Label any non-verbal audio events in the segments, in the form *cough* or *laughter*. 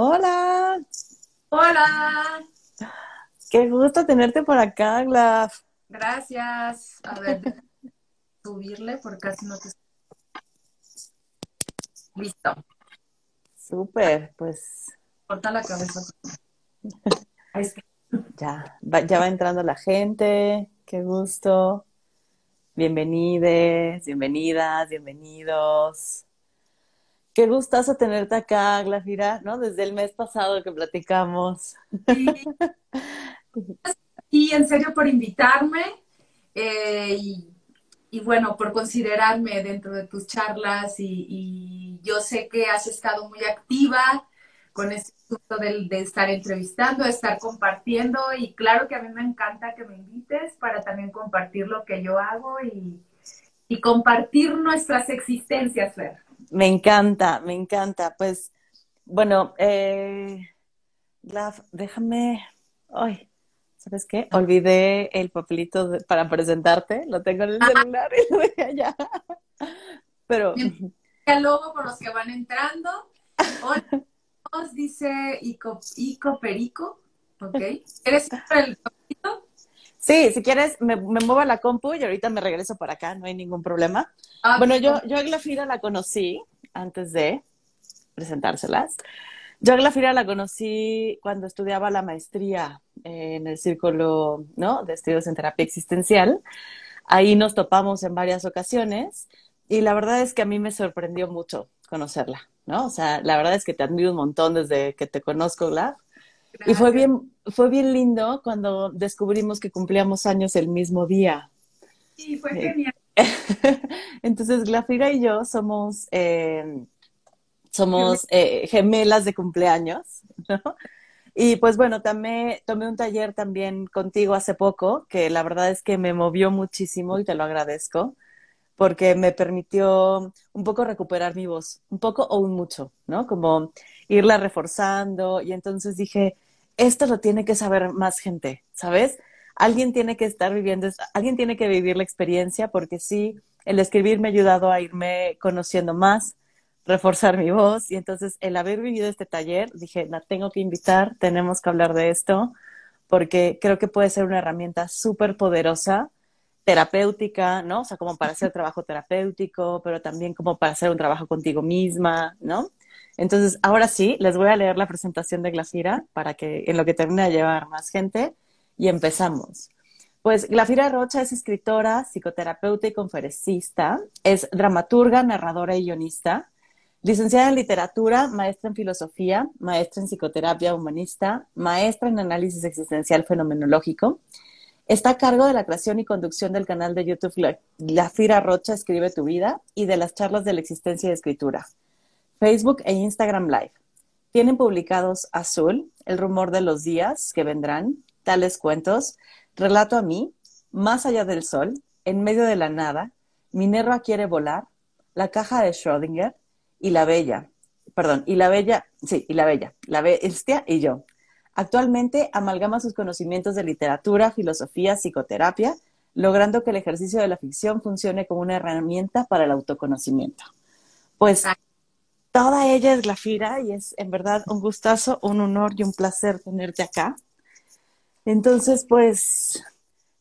Hola. Hola. Qué gusto tenerte por acá, Glaf. Gracias. A ver, *laughs* subirle porque casi no te... Listo. Súper, pues. Corta la cabeza. Ya, va, ya va entrando la gente. Qué gusto. Bienvenides, bienvenidas, bienvenidos. Qué gustazo tenerte acá, Glafira, ¿no? Desde el mes pasado que platicamos. *laughs* Y en serio por invitarme eh, y, bueno, por considerarme dentro de tus charlas y, yo sé que has estado muy activa con este punto de, de, estar entrevistando, de estar compartiendo y claro que a mí me encanta que me invites para también compartir lo que yo hago y, y compartir nuestras existencias, Fer. Me encanta, me encanta. Pues, bueno, eh, déjame. Ay, ¿sabes qué? Olvidé el papelito para presentarte. Lo tengo en el celular y lo dejé allá. Pero. El logo por los que van entrando. Hoy nos dice Ico, Ico Perico. ¿Ok? *laughs* ¿Eres el papelito? Sí, si quieres, me, me, muevo a la compu y ahorita me regreso para acá, no hay ningún problema. Ah, bueno, yo, yo a Glafira la conocí antes de presentárselas. Yo a Glafira la conocí cuando estudiaba la maestría en el círculo ¿no? de estudios en terapia existencial. Ahí nos topamos en varias ocasiones y la verdad es que a mí me sorprendió mucho conocerla, ¿no? O sea, la verdad es que te admiro un montón desde que te conozco, Glaf. Y fue bien, fue bien lindo cuando descubrimos que cumplíamos años el mismo día. Sí, fue eh, genial. *laughs* Entonces, Glafira y yo somos, eh, somos eh, gemelas de cumpleaños, ¿no? Y pues bueno, también tomé un taller también contigo hace poco, que la verdad es que me movió muchísimo y te lo agradezco, porque me permitió un poco recuperar mi voz, un poco o un mucho, ¿no? Como irla reforzando y entonces dije, esto lo tiene que saber más gente, ¿sabes? Alguien tiene que estar viviendo, alguien tiene que vivir la experiencia porque sí, el escribir me ha ayudado a irme conociendo más, reforzar mi voz y entonces el haber vivido este taller, dije, la tengo que invitar, tenemos que hablar de esto porque creo que puede ser una herramienta súper poderosa, terapéutica, ¿no? O sea, como para hacer trabajo terapéutico, pero también como para hacer un trabajo contigo misma, ¿no? Entonces, ahora sí, les voy a leer la presentación de Glafira para que en lo que termine de llevar más gente y empezamos. Pues Glafira Rocha es escritora, psicoterapeuta y conferencista, es dramaturga, narradora y guionista, licenciada en literatura, maestra en filosofía, maestra en psicoterapia humanista, maestra en análisis existencial fenomenológico. Está a cargo de la creación y conducción del canal de YouTube Glafira Rocha Escribe tu vida y de las charlas de la existencia y escritura. Facebook e Instagram Live. Tienen publicados Azul, El rumor de los días que vendrán, tales cuentos, Relato a mí, Más allá del sol, En medio de la nada, Minerva quiere volar, La caja de Schrödinger y La Bella. Perdón, y La Bella, sí, y La Bella, La Bestia y yo. Actualmente amalgama sus conocimientos de literatura, filosofía, psicoterapia, logrando que el ejercicio de la ficción funcione como una herramienta para el autoconocimiento. Pues toda ella es Glafira y es en verdad un gustazo, un honor y un placer tenerte acá. Entonces, pues,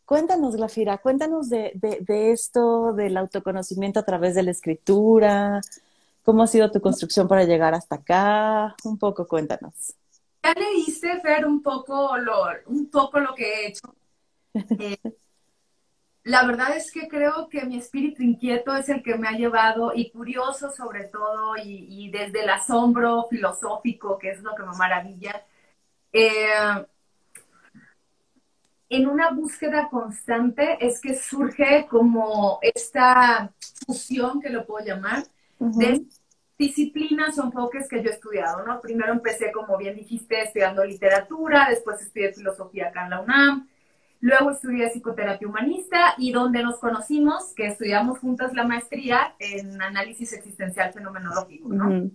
cuéntanos, Glafira, cuéntanos de, de, esto, del autoconocimiento a través de la escritura, cómo ha sido tu construcción para llegar hasta acá, un poco cuéntanos. Ya leíste, Fer, un poco lo, un poco lo que he hecho. Eh, *laughs* la verdad es que creo que mi espíritu inquieto es el que me ha llevado, y curioso sobre todo, y, desde el asombro filosófico, que es lo que me maravilla, eh, en una búsqueda constante es que surge como esta fusión, que lo puedo llamar, de disciplinas o enfoques que yo he estudiado, ¿no? Primero empecé, como bien dijiste, estudiando literatura, después estudié filosofía acá en la UNAM, Luego estudié psicoterapia humanista y donde nos conocimos, que estudiamos juntas la maestría en análisis existencial fenomenológico, ¿no?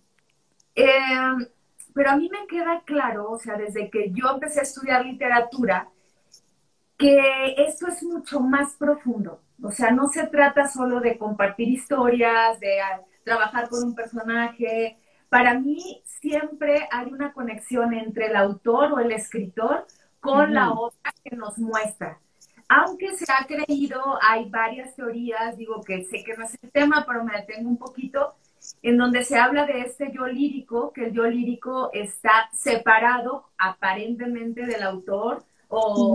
Eh, pero a mí me queda claro, o sea, desde que yo empecé a estudiar literatura, que esto es mucho más profundo. O sea, no se trata solo de compartir historias, de ah, trabajar con un personaje, para mí siempre hay una conexión entre el autor o el escritor con la obra que nos muestra. Aunque se ha creído, hay varias teorías, digo que sé que no es el tema, pero me detengo un poquito, en donde se habla de este yo lírico, que el yo lírico está separado aparentemente del autor o,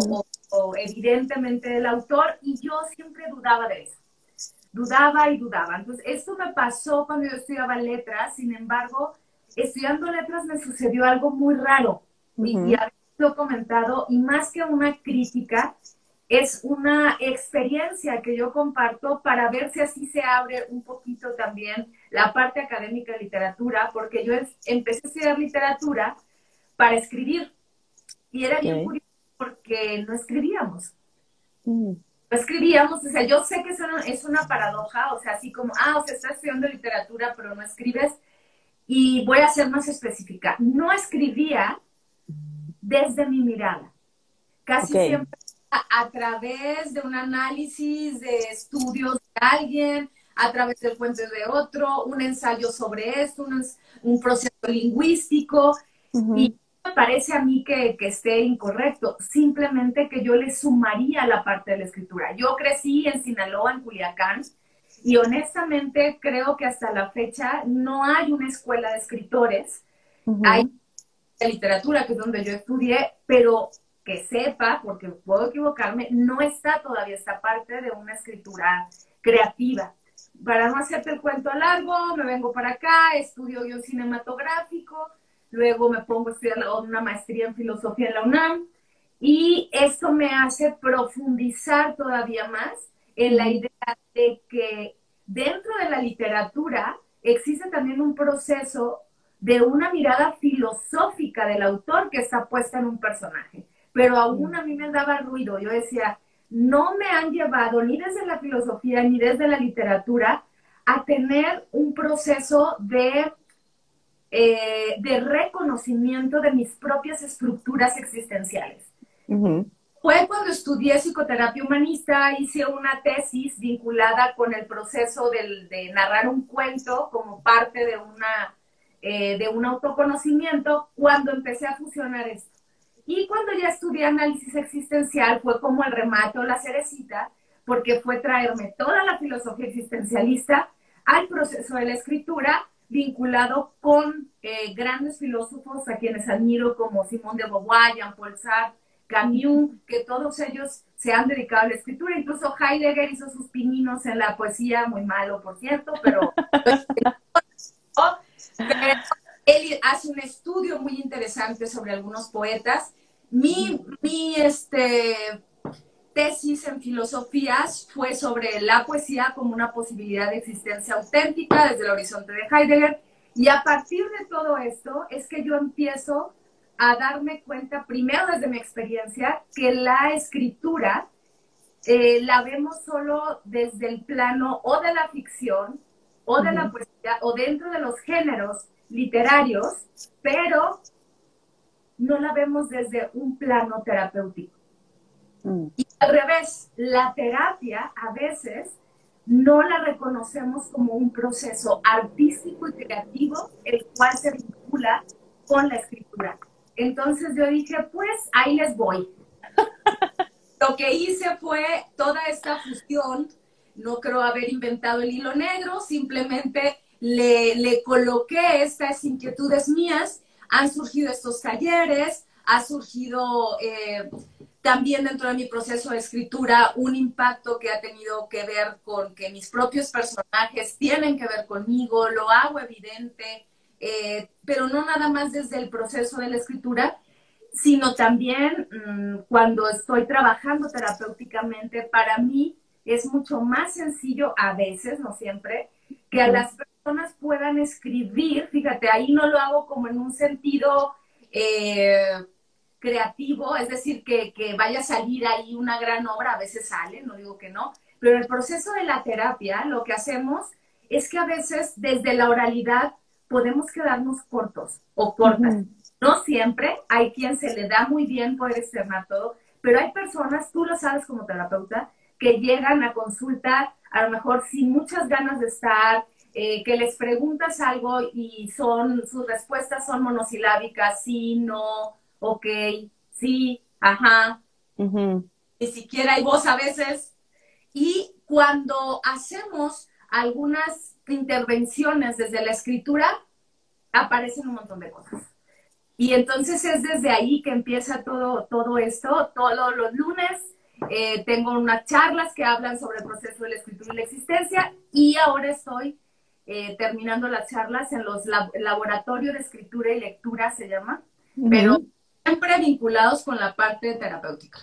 evidentemente del autor, y yo siempre dudaba de eso. Dudaba y dudaba. Entonces, esto me pasó cuando yo estudiaba letras, sin embargo, estudiando letras me sucedió algo muy raro. Y, y lo comentado, y más que una crítica, es una experiencia que yo comparto para ver si así se abre un poquito también la parte académica de literatura, porque yo empecé a estudiar literatura para escribir y era bien curioso porque no escribíamos. Mm. No escribíamos, o sea, yo sé que eso es una paradoja, o sea, así como, ah, o sea, estás estudiando literatura, pero no escribes. Y voy a ser más específica. No escribía desde mi mirada. Casi siempre a, través de un análisis de estudios de alguien, a través del puente de otro, un ensayo sobre esto, un, proceso lingüístico. Y me parece a mí que, que, esté incorrecto, simplemente que yo le sumaría la parte de la escritura. Yo crecí en Sinaloa, en Culiacán, y honestamente creo que hasta la fecha no hay una escuela de escritores. Hay de literatura, que es donde yo estudié, pero que sepa, porque puedo equivocarme, no está todavía esta parte de una escritura creativa. Para no hacerte el cuento largo, me vengo para acá, estudio guion cinematográfico, luego me pongo a estudiar una maestría en filosofía en la UNAM, y esto me hace profundizar todavía más en la idea de que dentro de la literatura existe también un proceso de una mirada filosófica del autor que está puesta en un personaje. Pero aún a mí me daba ruido. Yo decía, no me han llevado ni desde la filosofía ni desde la literatura a tener un proceso de, eh, de reconocimiento de mis propias estructuras existenciales. Fue cuando estudié psicoterapia humanista, hice una tesis vinculada con el proceso de narrar un cuento como parte de una eh, de un autoconocimiento cuando empecé a fusionar esto. Y cuando ya estudié análisis existencial fue como el remate o la cerecita, porque fue traerme toda la filosofía existencialista al proceso de la escritura vinculado con eh, grandes filósofos a quienes admiro como Simón de Beauvoir, Jean-Paul Sartre, Camus, que todos ellos se han dedicado a la escritura. Incluso Heidegger hizo sus pininos en la poesía, muy malo, por cierto, pero *laughs* él hace un estudio muy interesante sobre algunos poetas. Mi, mi este, tesis en filosofías fue sobre la poesía como una posibilidad de existencia auténtica desde el horizonte de Heidegger. Y a partir de todo esto es que yo empiezo a darme cuenta, primero desde mi experiencia, que la escritura eh, la vemos solo desde el plano o de la ficción o de la poesía o dentro de los géneros literarios, pero no la vemos desde un plano terapéutico. Mm. Y al revés, la terapia a veces no la reconocemos como un proceso artístico y creativo, el cual se vincula con la escritura. Entonces yo dije, pues ahí les voy. *laughs* Lo que hice fue toda esta fusión no creo haber inventado el hilo negro, simplemente le, le coloqué estas inquietudes mías, han surgido estos talleres, ha surgido eh, también dentro de mi proceso de escritura un impacto que ha tenido que ver con que mis propios personajes tienen que ver conmigo, lo hago evidente, eh, pero no nada más desde el proceso de la escritura, sino también mm, cuando estoy trabajando terapéuticamente, para mí es mucho más sencillo a veces, no siempre, que a las personas puedan escribir, fíjate, ahí no lo hago como en un sentido eh, creativo, es decir, que, que, vaya a salir ahí una gran obra, a veces sale, no digo que no, pero en el proceso de la terapia lo que hacemos es que a veces desde la oralidad podemos quedarnos cortos o cortas. No siempre, hay quien se le da muy bien poder externar todo, pero hay personas, tú lo sabes como terapeuta, que llegan a consulta a lo mejor sin muchas ganas de estar, eh, que les preguntas algo y son, sus respuestas son monosilábicas, sí, no, ok, sí, ajá, ni siquiera hay voz a veces. Y cuando hacemos algunas intervenciones desde la escritura, aparecen un montón de cosas. Y entonces es desde ahí que empieza todo, todo esto. Todos los lunes eh, tengo unas charlas que hablan sobre el proceso de la escritura y la existencia y ahora estoy eh, terminando las charlas en los laboratorios de escritura y lectura, se llama, pero siempre vinculados con la parte terapéutica.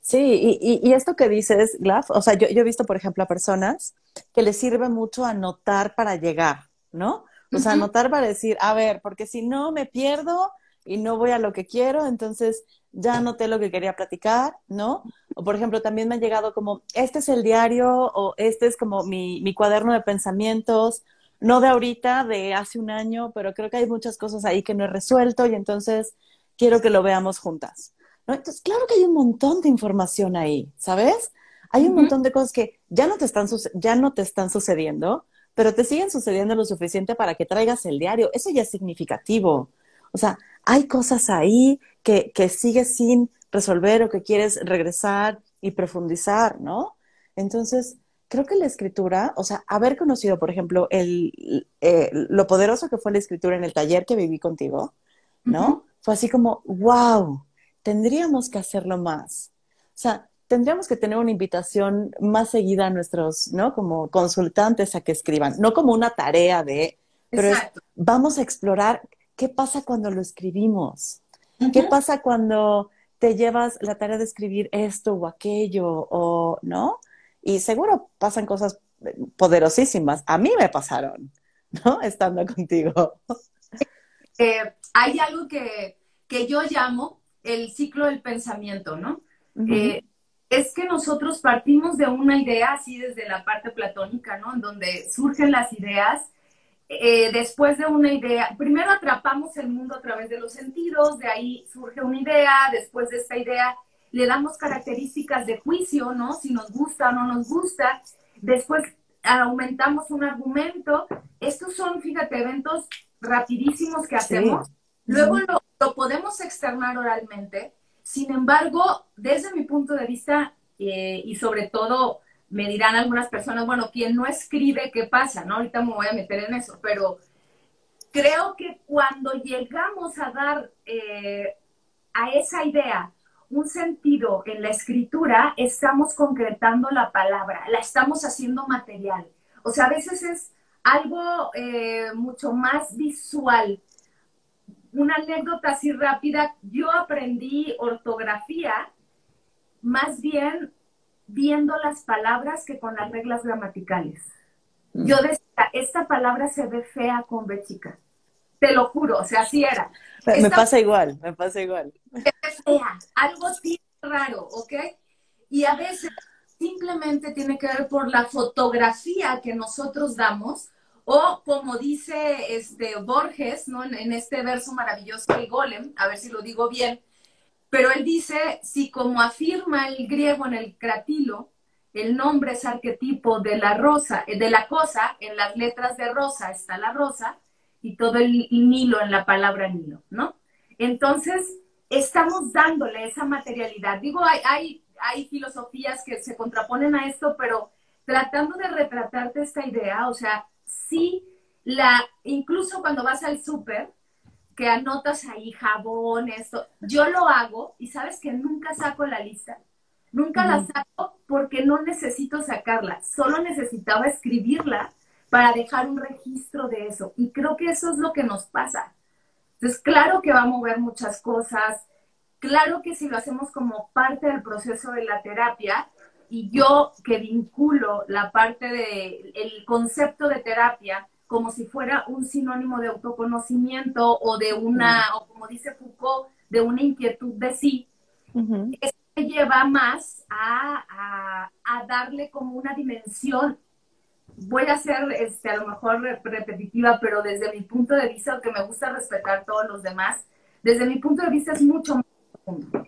Sí, y, esto que dices, Glaf, o sea, yo, he visto, por ejemplo, a personas que les sirve mucho anotar para llegar, ¿no? O sea, anotar para decir, a ver, porque si no me pierdo y no voy a lo que quiero, entonces ya anoté lo que quería platicar, ¿no? O por ejemplo, también me han llegado como, este es el diario o este es como mi, mi cuaderno de pensamientos, no de ahorita, de hace un año, pero creo que hay muchas cosas ahí que no he resuelto y entonces quiero que lo veamos juntas. Entonces, claro que hay un montón de información ahí, ¿sabes? Hay un montón de cosas que ya no, te están ya no te están sucediendo, pero te siguen sucediendo lo suficiente para que traigas el diario. Eso ya es significativo. O sea, hay cosas ahí que, que sigues sin resolver o que quieres regresar y profundizar, ¿no? Entonces, creo que la escritura, o sea, haber conocido, por ejemplo, el, eh, lo poderoso que fue la escritura en el taller que viví contigo, ¿no? Fue así como, wow, tendríamos que hacerlo más. O sea, tendríamos que tener una invitación más seguida a nuestros, ¿no? Como consultantes a que escriban, no como una tarea de, pero vamos a explorar qué pasa cuando lo escribimos, qué pasa cuando te llevas la tarea de escribir esto o aquello, o, ¿no? Y seguro pasan cosas poderosísimas. A mí me pasaron, ¿no? *laughs* Estando contigo. Eh, hay algo que, que yo llamo el ciclo del pensamiento, ¿no? Eh, es que nosotros partimos de una idea así desde la parte platónica, ¿no? En donde surgen las ideas. Eh, después de una idea, primero atrapamos el mundo a través de los sentidos, de ahí surge una idea, después de esta idea le damos características de juicio, ¿no? Si nos gusta o no nos gusta, después aumentamos un argumento. Estos son, fíjate, eventos rapidísimos que hacemos. Luego lo, lo podemos externar oralmente sin embargo, desde mi punto de vista, eh, y sobre todo me dirán algunas personas, bueno, quien no escribe, ¿qué pasa? ¿No? Ahorita me voy a meter en eso, pero creo que cuando llegamos a dar eh, a esa idea un sentido en la escritura, estamos concretando la palabra, la estamos haciendo material. O sea, a veces es algo eh, mucho más visual, una anécdota así rápida, yo aprendí ortografía más bien viendo las palabras que con las reglas gramaticales. Mm. Yo decía, esta palabra se ve fea con B chica. Te lo juro, o sea, así era. me pasa igual, me pasa igual. Se ve fea, algo raro, ¿ok? Y a veces simplemente tiene que ver por la fotografía que nosotros damos o como dice este Borges, ¿no? En, este verso maravilloso del Golem, a ver si lo digo bien, pero él dice, si como afirma el griego en el cratilo, el nombre es arquetipo de la rosa, eh, de la cosa, en las letras de rosa está la rosa y todo el nilo en la palabra nilo, ¿no? Entonces, estamos dándole esa materialidad. Digo, hay, hay, hay filosofías que se contraponen a esto, pero tratando de retratarte esta idea, o sea, sí, la, incluso cuando vas al súper, que anotas ahí jabón, esto, yo lo hago y sabes que nunca saco la lista. Nunca la saco porque no necesito sacarla, solo necesitaba escribirla para dejar un registro de eso. Y creo que eso es lo que nos pasa. Entonces, claro que va a mover muchas cosas, claro que si lo hacemos como parte del proceso de la terapia, y yo que vinculo la parte del el concepto de terapia como si fuera un sinónimo de autoconocimiento o de una, o como dice Foucault, de una inquietud de sí, eso me lleva más a, a, darle como una dimensión. Voy a ser este, a lo mejor repetitiva, pero desde mi punto de vista, aunque me gusta respetar a todos los demás, desde mi punto de vista es mucho más profundo.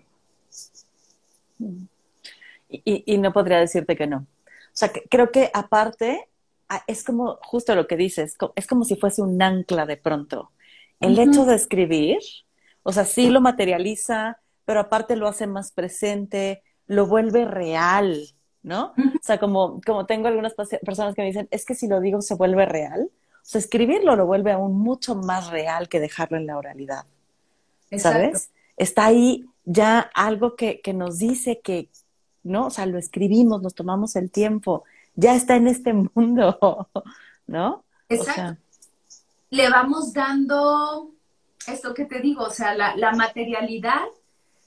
Y, no podría decirte que no. O sea, creo que aparte es como justo lo que dices, es como si fuese un ancla de pronto. El hecho de escribir, o sea, sí lo materializa, pero aparte lo hace más presente, lo vuelve real, ¿no? O sea, como, como tengo algunas personas que me dicen, es que si lo digo se vuelve real. O sea, escribirlo lo vuelve aún mucho más real que dejarlo en la oralidad. ¿Sabes? Está ahí ya algo que, que nos dice que, ¿no? O sea, lo escribimos, nos tomamos el tiempo, ya está en este mundo, *laughs* ¿no? Exacto. Le vamos dando esto que te digo, o sea, la, la, materialidad,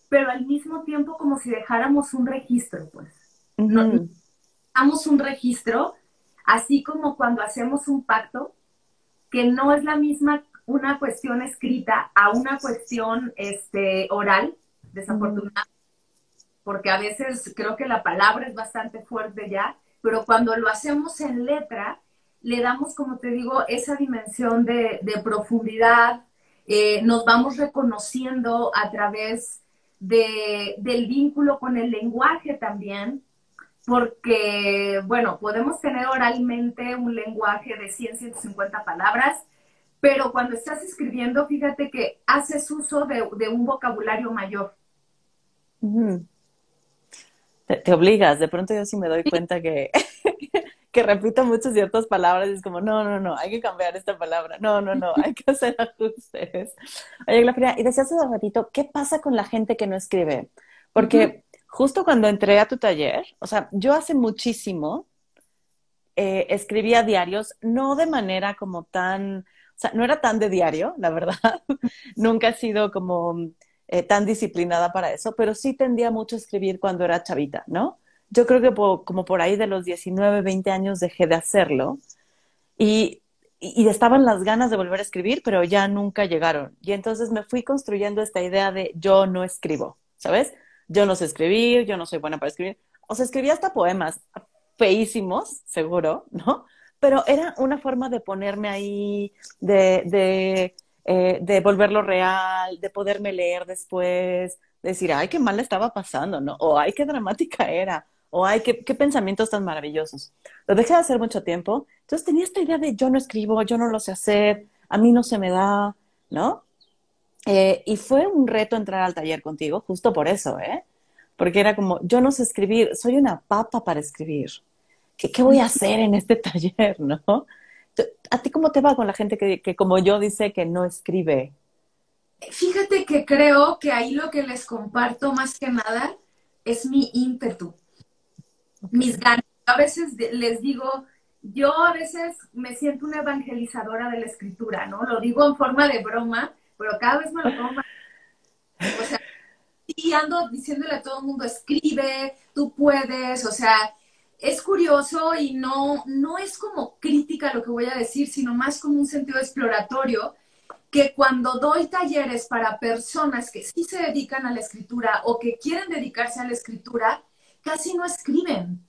pero al mismo tiempo como si dejáramos un registro, pues. Damos un registro, así como cuando hacemos un pacto, que no es la misma una cuestión escrita a una cuestión este, oral, desafortunadamente, porque a veces creo que la palabra es bastante fuerte ya, pero cuando lo hacemos en letra, le damos, como te digo, esa dimensión de, profundidad, eh, nos vamos reconociendo a través de, del vínculo con el lenguaje también, porque, bueno, podemos tener oralmente un lenguaje de 100, 150 palabras, pero cuando estás escribiendo, fíjate que haces uso de, un vocabulario mayor. Te, obligas, de pronto yo sí me doy cuenta que, *laughs* que repito muchas ciertas palabras y es como, no, no, no, hay que cambiar esta palabra, no, no, no, hay que hacer ajustes. Oye, Glafira, y decías hace un ratito, ¿qué pasa con la gente que no escribe? Porque justo cuando entré a tu taller, o sea, yo hace muchísimo eh, escribía diarios, no de manera como tan o sea, no era tan de diario, la verdad. *laughs* Nunca he sido como eh, tan disciplinada para eso, pero sí tendía mucho a escribir cuando era chavita, ¿no? Yo creo que como por ahí de los 19, 20 años dejé de hacerlo y, y, estaban las ganas de volver a escribir, pero ya nunca llegaron. Y entonces me fui construyendo esta idea de yo no escribo, ¿sabes? Yo no sé escribir, yo no soy buena para escribir. O sea, escribía hasta poemas feísimos, seguro, ¿no? pero era una forma de ponerme ahí, de, de, eh, de volverlo real, de poderme leer después, decir, ay, qué mal estaba pasando, ¿no? O ay, qué dramática era, o ay, qué, qué pensamientos tan maravillosos. Lo dejé de hacer mucho tiempo, entonces tenía esta idea de yo no escribo, yo no lo sé hacer, a mí no se me da, ¿no? Eh, y fue un reto entrar al taller contigo, justo por eso, ¿eh? Porque era como, yo no sé escribir, soy una papa para escribir. ¿qué, voy a hacer en este *laughs* taller, no? ¿A ti cómo te va con la gente que, como yo dice que no escribe? Fíjate que creo que ahí lo que les comparto más que nada es mi ímpetu, mis ganas. A veces les digo, yo a veces me siento una evangelizadora de la escritura, ¿no? Lo digo en forma de broma, pero cada vez me lo tomo O sea, y ando diciéndole a todo el mundo, escribe, tú puedes, o sea, es curioso y no, no es como crítica lo que voy a decir, sino más como un sentido exploratorio, que cuando doy talleres para personas que sí se dedican a la escritura o que quieren dedicarse a la escritura, casi no escriben.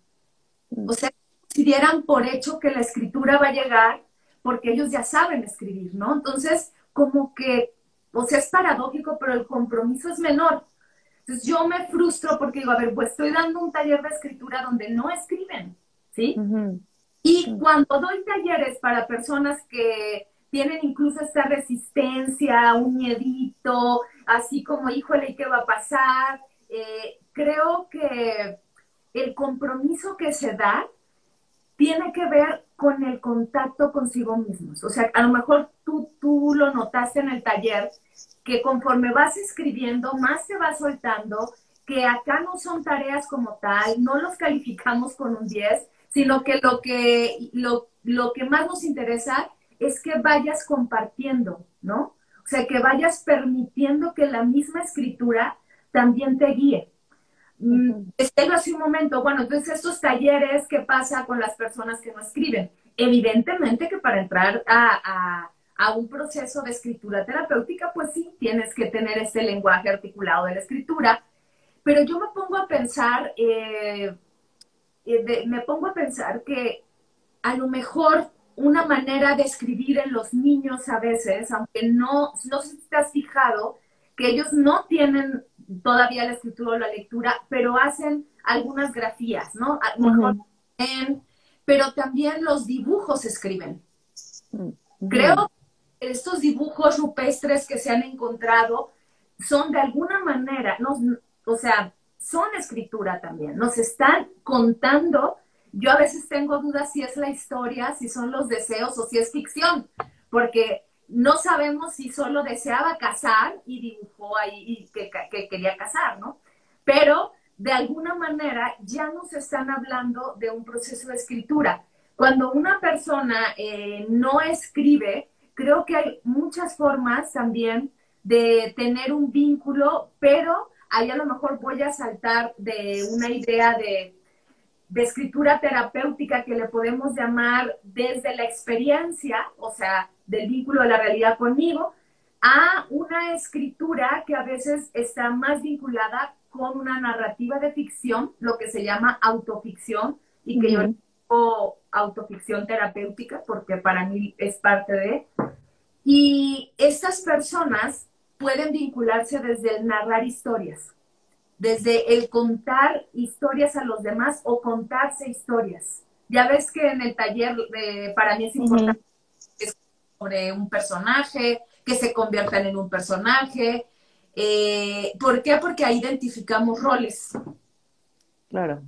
O sea, si dieran por hecho que la escritura va a llegar porque ellos ya saben escribir, ¿no? Entonces, como que, o sea, es paradójico, pero el compromiso es menor. Entonces yo me frustro porque digo, a ver, pues estoy dando un taller de escritura donde no escriben, ¿sí? Y cuando doy talleres para personas que tienen incluso esta resistencia, un miedito, así como, híjole, ¿qué va a pasar? Eh, creo que el compromiso que se da tiene que ver con el contacto consigo mismos. O sea, a lo mejor tú, tú lo notaste en el taller, que conforme vas escribiendo, más te vas soltando, que acá no son tareas como tal, no los calificamos con un 10, sino que lo que, lo, lo que más nos interesa es que vayas compartiendo, ¿no? O sea, que vayas permitiendo que la misma escritura también te guíe. Mm, Estelo hace un momento, bueno, entonces estos talleres, ¿qué pasa con las personas que no escriben? Evidentemente que para entrar a a un proceso de escritura terapéutica, pues sí, tienes que tener ese lenguaje articulado de la escritura. Pero yo me pongo a pensar, eh, eh, me pongo a pensar que a lo mejor una manera de escribir en los niños a veces, aunque no, no sé si has fijado, que ellos no tienen todavía la escritura o la lectura, pero hacen algunas grafías, ¿no? Pero también los dibujos escriben. Creo que estos dibujos rupestres que se han encontrado son de alguna manera, o sea, son escritura también, nos están contando. Yo a veces tengo dudas si es la historia, si son los deseos o si es ficción, porque no sabemos si solo deseaba casar y dibujó ahí que, que quería casar, ¿no? Pero de alguna manera ya nos están hablando de un proceso de escritura. Cuando una persona eh, no escribe, creo que hay muchas formas también de tener un vínculo, pero ahí a lo mejor voy a saltar de una idea de, de escritura terapéutica que le podemos llamar desde la experiencia, o sea, del vínculo de la realidad conmigo, a una escritura que a veces está más vinculada con una narrativa de ficción, lo que se llama autoficción, y que yo llamo autoficción terapéutica, porque para mí es parte de. Y estas personas pueden vincularse desde el narrar historias, desde el contar historias a los demás o contarse historias. Ya ves que en el taller para mí es importante sobre un personaje, que se conviertan en un personaje, eh, ¿Por qué? Porque ahí identificamos roles. Claro.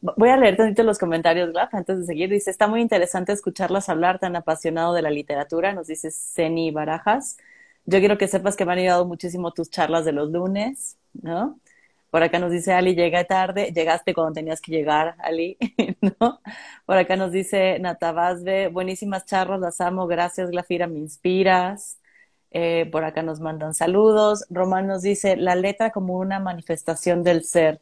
Voy a leer tantito los comentarios, Glaf, antes de seguir. Dice, está muy interesante escucharlas hablar tan apasionado de la literatura, nos dice Ceni Barajas. Yo quiero que sepas que me han ayudado muchísimo tus charlas de los lunes, ¿no? Por acá nos dice Ali, llega tarde, llegaste cuando tenías que llegar, Ali, *laughs* ¿no? Por acá nos dice Natabasbe, buenísimas charlas, las amo, gracias, Glafira, me inspiras. Eh, por acá nos mandan saludos. Román nos dice, la letra como una manifestación del ser.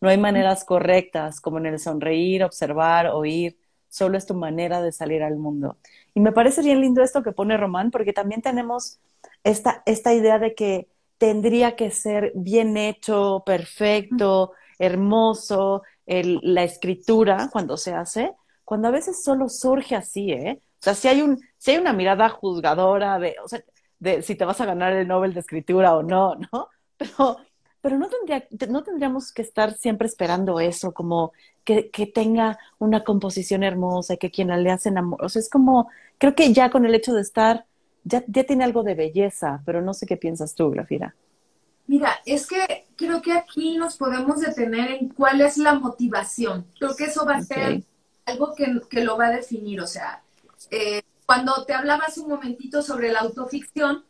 No hay maneras correctas como en el sonreír, observar, oír. Solo es tu manera de salir al mundo. Y me parece bien lindo esto que pone Román, porque también tenemos esta, esta idea de que tendría que ser bien hecho, perfecto, hermoso, la escritura cuando se hace, cuando a veces solo surge así, ¿eh? O sea, si hay, un, si hay una mirada juzgadora de, o sea, de si te vas a ganar el Nobel de Escritura o no, ¿no? *laughs* Pero, pero no, tendría, no tendríamos que estar siempre esperando eso, como que, que tenga una composición hermosa y que quien la lea se enamore. O sea, es como, creo que ya con el hecho de estar, ya, ya tiene algo de belleza, pero no sé qué piensas tú, Grafira. Mira, es que creo que aquí nos podemos detener en cuál es la motivación. Creo que eso va a ser algo que, que, lo va a definir. O sea, eh, cuando te hablabas un momentito sobre la autoficción,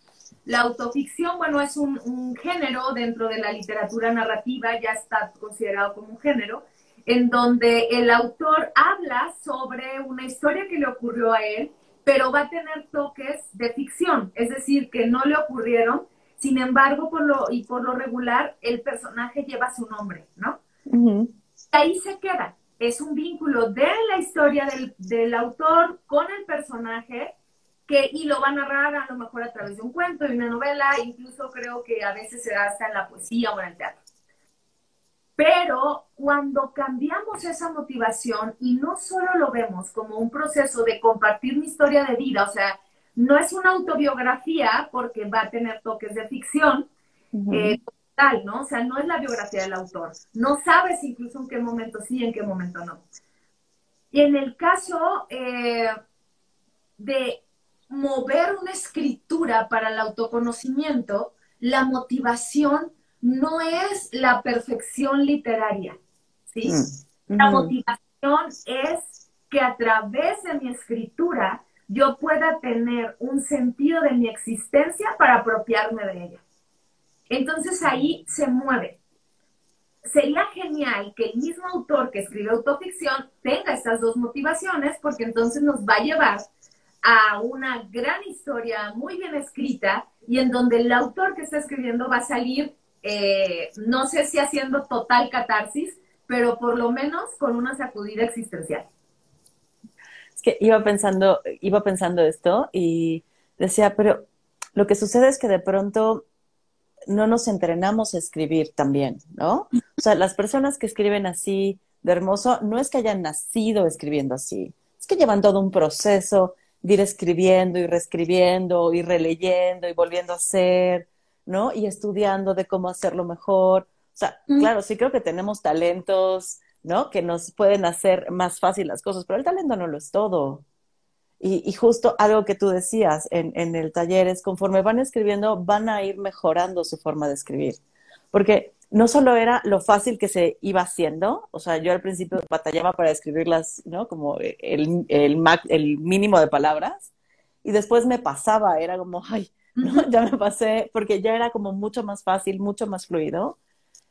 la autoficción, bueno, es un, género dentro de la literatura narrativa, ya está considerado como un género, en donde el autor habla sobre una historia que le ocurrió a él, pero va a tener toques de ficción, es decir, que no le ocurrieron, sin embargo, por lo, y por lo regular, el personaje lleva su nombre, ¿no? Ahí se queda es un vínculo de la historia del, autor con el personaje que, y lo va a narrar a lo mejor a través de un cuento, de una novela, incluso creo que a veces se da hasta en la poesía o en el teatro. Pero cuando cambiamos esa motivación y no solo lo vemos como un proceso de compartir mi historia de vida, o sea, no es una autobiografía porque va a tener toques de ficción, tal, ¿no? O sea, no es la biografía del autor. No sabes incluso en qué momento sí, en qué momento no. Y en el caso eh, de mover una escritura para el autoconocimiento, la motivación no es la perfección literaria, ¿sí? Mm. La motivación es que a través de mi escritura yo pueda tener un sentido de mi existencia para apropiarme de ella. Entonces ahí se mueve. Sería genial que el mismo autor que escribe autoficción tenga estas dos motivaciones porque entonces nos va a llevar a una gran historia muy bien escrita y en donde el autor que está escribiendo va a salir, eh, no sé si haciendo total catarsis, pero por lo menos con una sacudida existencial. Es que iba pensando, iba pensando esto y decía, pero lo que sucede es que de pronto no nos entrenamos a escribir también, ¿no? O sea, las personas que escriben así de hermoso, no es que hayan nacido escribiendo así, es que llevan todo un proceso de ir escribiendo y reescribiendo y releyendo y volviendo a hacer, ¿no? Y estudiando de cómo hacerlo mejor. O sea, claro, sí creo que tenemos talentos ¿no? Que nos pueden hacer más fácil las cosas, pero el talento no lo es todo. Y, justo algo que tú decías en, en, el taller es, conforme van escribiendo, van a ir mejorando su forma de escribir. Porque no solo era lo fácil que se iba haciendo, o sea, yo al principio batallaba para escribirlas, ¿no? Como el, el, el mínimo de palabras, y después me pasaba, era como, ay, *laughs* ¿no? Ya me pasé, porque ya era como mucho más fácil, mucho más fluido,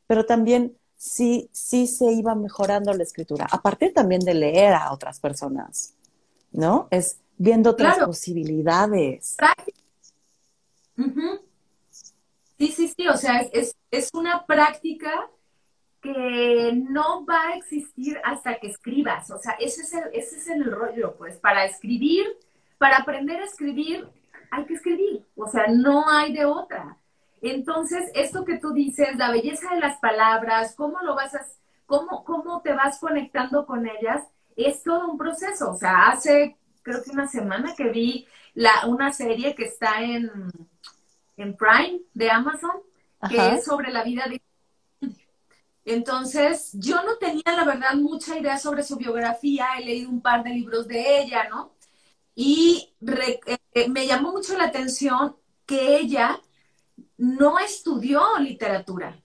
pero también sí, sí se iba mejorando la escritura, a partir también de leer a otras personas, ¿no? Es viendo otras posibilidades. Sí, sí, sí, o sea, es, es una práctica que no va a existir hasta que escribas, o sea, ese es el, ese es el rollo, pues, para escribir, para aprender a escribir, hay que escribir, o sea, no hay de otra. Entonces, esto que tú dices, la belleza de las palabras, cómo lo vas a, cómo, cómo te vas conectando con ellas, es todo un proceso. O sea, hace creo que una semana que vi la, una serie que está en, en Prime de Amazon, que es sobre la vida de entonces, yo no tenía, la verdad, mucha idea sobre su biografía, he leído un par de libros de ella, ¿no? Y eh, me llamó mucho la atención que ella no estudió literatura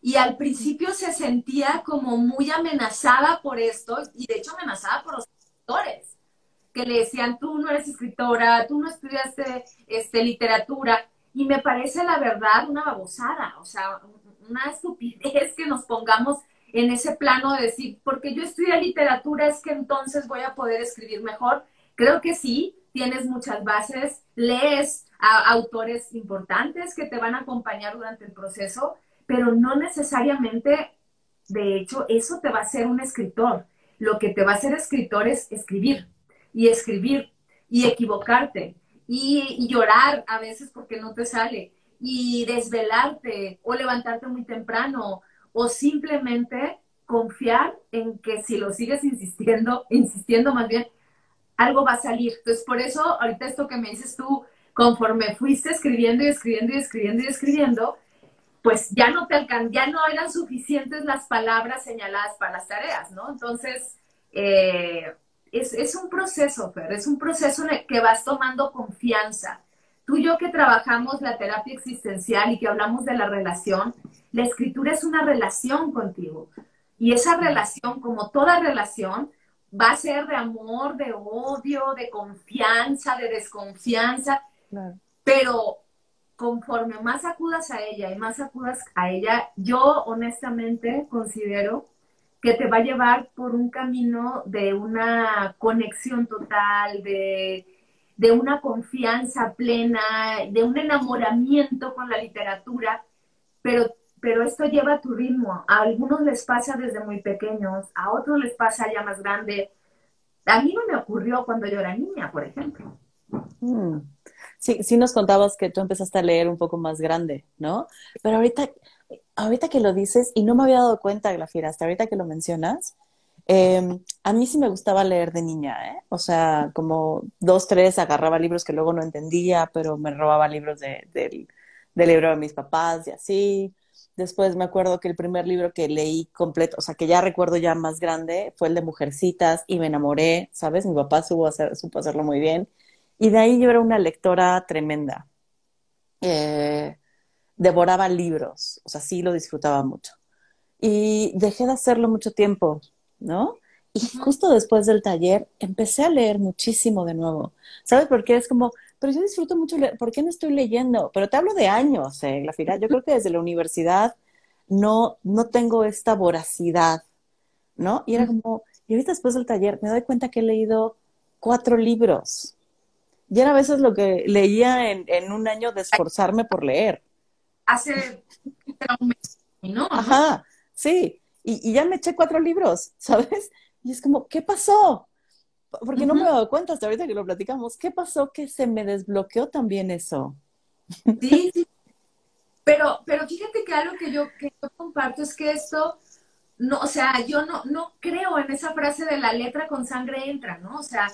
y al principio se sentía como muy amenazada por esto y de hecho amenazada por los escritores que le decían tú no eres escritora, tú no estudiaste este, literatura y me parece la verdad una babosada, o sea, una estupidez que nos pongamos en ese plano de decir, porque yo estudié literatura es que entonces voy a poder escribir mejor. Creo que sí, tienes muchas bases, lees a autores importantes que te van a acompañar durante el proceso, pero no necesariamente, de hecho, eso te va a hacer un escritor. Lo que te va a hacer escritor es escribir y escribir y equivocarte y, y llorar a veces porque no te sale y desvelarte o levantarte muy temprano o simplemente confiar en que si lo sigues insistiendo, insistiendo más bien, algo va a salir. Entonces, por eso, ahorita esto que me dices tú, conforme fuiste escribiendo y escribiendo y escribiendo y escribiendo, pues ya no te alcan ya no eran suficientes las palabras señaladas para las tareas, ¿no? Entonces, eh, es, es, un proceso, Fer, es un proceso que vas tomando confianza. Tú y yo que trabajamos la terapia existencial y que hablamos de la relación, la escritura es una relación contigo. Y esa relación, como toda relación, va a ser de amor, de odio, de confianza, de desconfianza. Pero conforme más acudas a ella y más acudas a ella, yo honestamente considero que te va a llevar por un camino de una conexión total, de, de una confianza plena, de un enamoramiento con la literatura, pero, pero esto lleva a tu ritmo. A algunos les pasa desde muy pequeños, a otros les pasa ya más grande. A mí no me ocurrió cuando yo era niña, por ejemplo. Mm. Sí, sí nos contabas que tú empezaste a leer un poco más grande, ¿no? Pero ahorita, ahorita que lo dices, y no me había dado cuenta, Glafira, hasta ahorita que lo mencionas, em, a mí sí me gustaba leer de niña, ¿eh? O sea, como dos, tres, agarraba libros que luego no entendía, pero me robaba libros de, del, del libro de mis papás y así. Después me acuerdo que el primer libro que leí completo, o sea, que ya recuerdo ya más grande, fue el de Mujercitas y me enamoré, ¿sabes? Mi papá supo, hacer, supo hacerlo muy bien. Y de ahí yo era una lectora tremenda. Eh, devoraba libros, o sea, sí lo disfrutaba mucho. Y dejé de hacerlo mucho tiempo, ¿no? Y justo después del taller empecé a leer muchísimo de nuevo. ¿Sabes por qué? Es como, pero yo disfruto mucho leer, ¿por qué no estoy leyendo? Pero te hablo de años, eh, la final. Yo creo que desde la universidad no, no tengo esta voracidad, ¿no? Y era como, y ahorita después del taller me doy cuenta que he leído cuatro libros. Y era a veces lo que leía en, en un año de esforzarme por leer. Hace un mes, ¿no? Ajá, sí. Y, y, ya me eché cuatro libros, *laughs* ¿sabes? Y es como, ¿qué pasó? Porque no me he dado cuenta hasta ahorita que lo platicamos. ¿Qué pasó que se me desbloqueó también eso? Sí, sí. Pero, pero fíjate que algo que yo, que yo comparto es que esto, no, o sea, yo no, no creo en esa frase de la letra con sangre entra, ¿no? O sea,